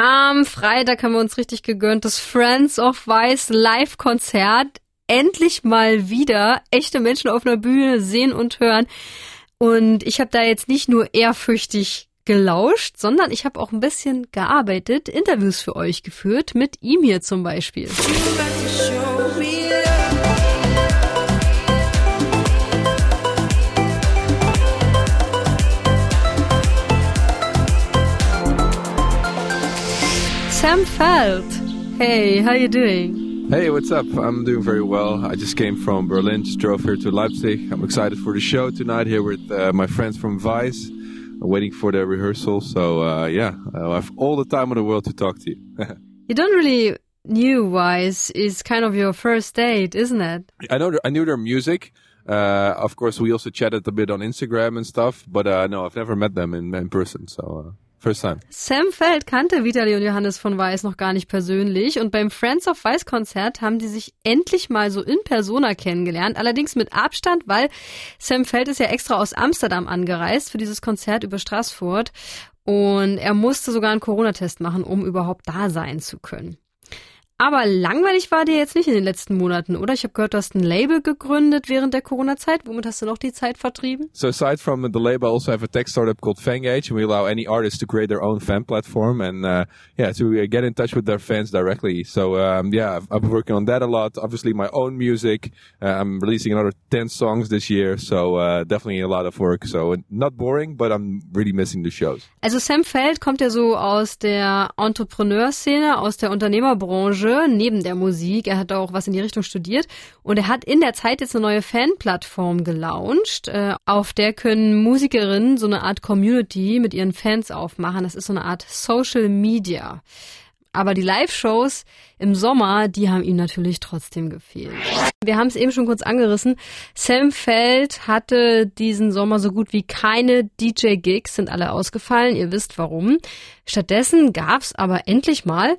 Am Freitag haben wir uns richtig gegönnt, das Friends of Vice Live-Konzert. Endlich mal wieder echte Menschen auf einer Bühne sehen und hören. Und ich habe da jetzt nicht nur ehrfürchtig gelauscht, sondern ich habe auch ein bisschen gearbeitet, Interviews für euch geführt, mit ihm hier zum Beispiel. Sam Feld. Hey, how you doing? Hey, what's up? I'm doing very well. I just came from Berlin, just drove here to Leipzig. I'm excited for the show tonight here with uh, my friends from Vice. I'm waiting for the rehearsal, so uh, yeah, I have all the time in the world to talk to you. you don't really knew Vice is kind of your first date, isn't it? I know. I knew their music. Uh, of course, we also chatted a bit on Instagram and stuff, but uh, no, I've never met them in, in person. So uh, First time. Sam Feld kannte Vitali und Johannes von Weiß noch gar nicht persönlich und beim Friends of Weiß Konzert haben die sich endlich mal so in Persona kennengelernt, allerdings mit Abstand, weil Sam Feld ist ja extra aus Amsterdam angereist für dieses Konzert über Straßfurt und er musste sogar einen Corona-Test machen, um überhaupt da sein zu können. Aber langweilig war dir jetzt nicht in den letzten Monaten, oder? Ich habe gehört, du hast ein Label gegründet während der Corona-Zeit. Womit hast du noch die Zeit vertrieben? So aside from the label, I also have a tech startup called Fangage, and we allow any artist to create their own fan platform and uh, yeah, to uh, get in touch with their fans directly. So um, yeah, I've, I've, been working on that a lot. Obviously, my own music. Uh, I'm releasing another ten songs this year, so uh, definitely a lot of work. So not boring, but I'm really missing the shows. Also Sam Feld kommt ja so aus der Entrepreneur-Szene, aus der Unternehmerbranche. Ingenieur neben der Musik. Er hat auch was in die Richtung studiert und er hat in der Zeit jetzt eine neue Fanplattform gelauncht. Äh, auf der können Musikerinnen so eine Art Community mit ihren Fans aufmachen. Das ist so eine Art Social Media. Aber die Live-Shows im Sommer, die haben ihm natürlich trotzdem gefehlt. Wir haben es eben schon kurz angerissen. Sam Feld hatte diesen Sommer so gut wie keine DJ-Gigs, sind alle ausgefallen. Ihr wisst warum. Stattdessen gab's aber endlich mal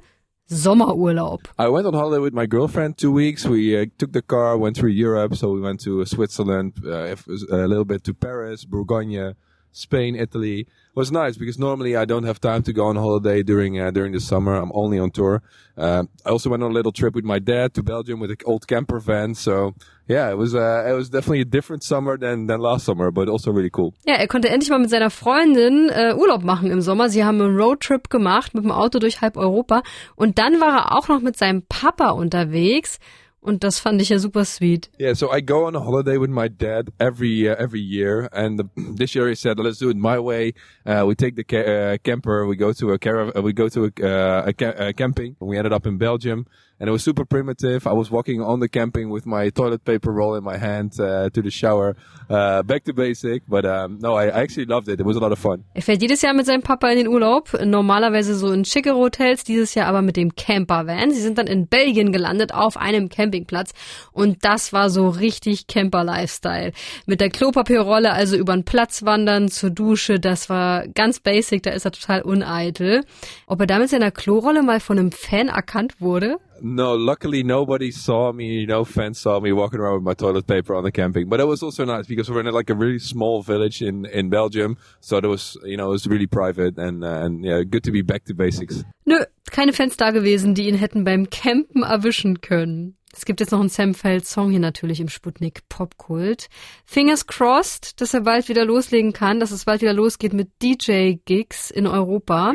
Sommerurlaub. I went on holiday with my girlfriend two weeks. We uh, took the car, went through Europe. So we went to Switzerland, uh, a little bit to Paris, Bourgogne, Spain, Italy. It was nice because normally I don't have time to go on holiday during uh, during the summer. I'm only on tour. Uh, I also went on a little trip with my dad to Belgium with an old camper van. So yeah, it was uh, it was definitely a different summer than than last summer, but also really cool. Ja, er konnte endlich mal mit seiner Freundin äh, Urlaub machen im Sommer. Sie haben einen Roadtrip gemacht mit dem Auto durch halb Europa und dann war er auch noch mit seinem Papa unterwegs. Und das fand ich ja super sweet. Yeah, so I go on a holiday with my dad every uh, every year, and the, this year he said, "Let's do it my way." Uh, we take the ca uh, camper, we go to a caravan, we go to a, uh, ca a camping. We ended up in Belgium. and it was super primitive. I was walking on the camping with my toilet paper roll in my hand uh, to the shower, uh, back to basic. But um, no, I, I, actually loved it. It was a lot of fun. Er fährt jedes Jahr mit seinem Papa in den Urlaub, normalerweise so in schicke Hotels, dieses Jahr aber mit dem Campervan. Sie sind dann in Belgien gelandet auf einem Campingplatz und das war so richtig Camper-Lifestyle. Mit der Klopapierrolle also über den Platz wandern, zur Dusche, das war ganz basic, da ist er total uneitel. Ob er damit seiner Klorolle mal von einem Fan erkannt wurde? No, luckily nobody saw me. No fans saw me walking around with my toilet paper on the camping. But it was also nice because we're in like a really small village in in Belgium, so it was you know it was really private and uh, and yeah, good to be back to basics. Nö, keine Fans da gewesen, die ihn hätten beim Campen erwischen können. Es gibt jetzt noch einen Sam Feld Song hier natürlich im Sputnik Popkult. Fingers crossed, dass er bald wieder loslegen kann, dass es bald wieder losgeht mit DJ Gigs in Europa.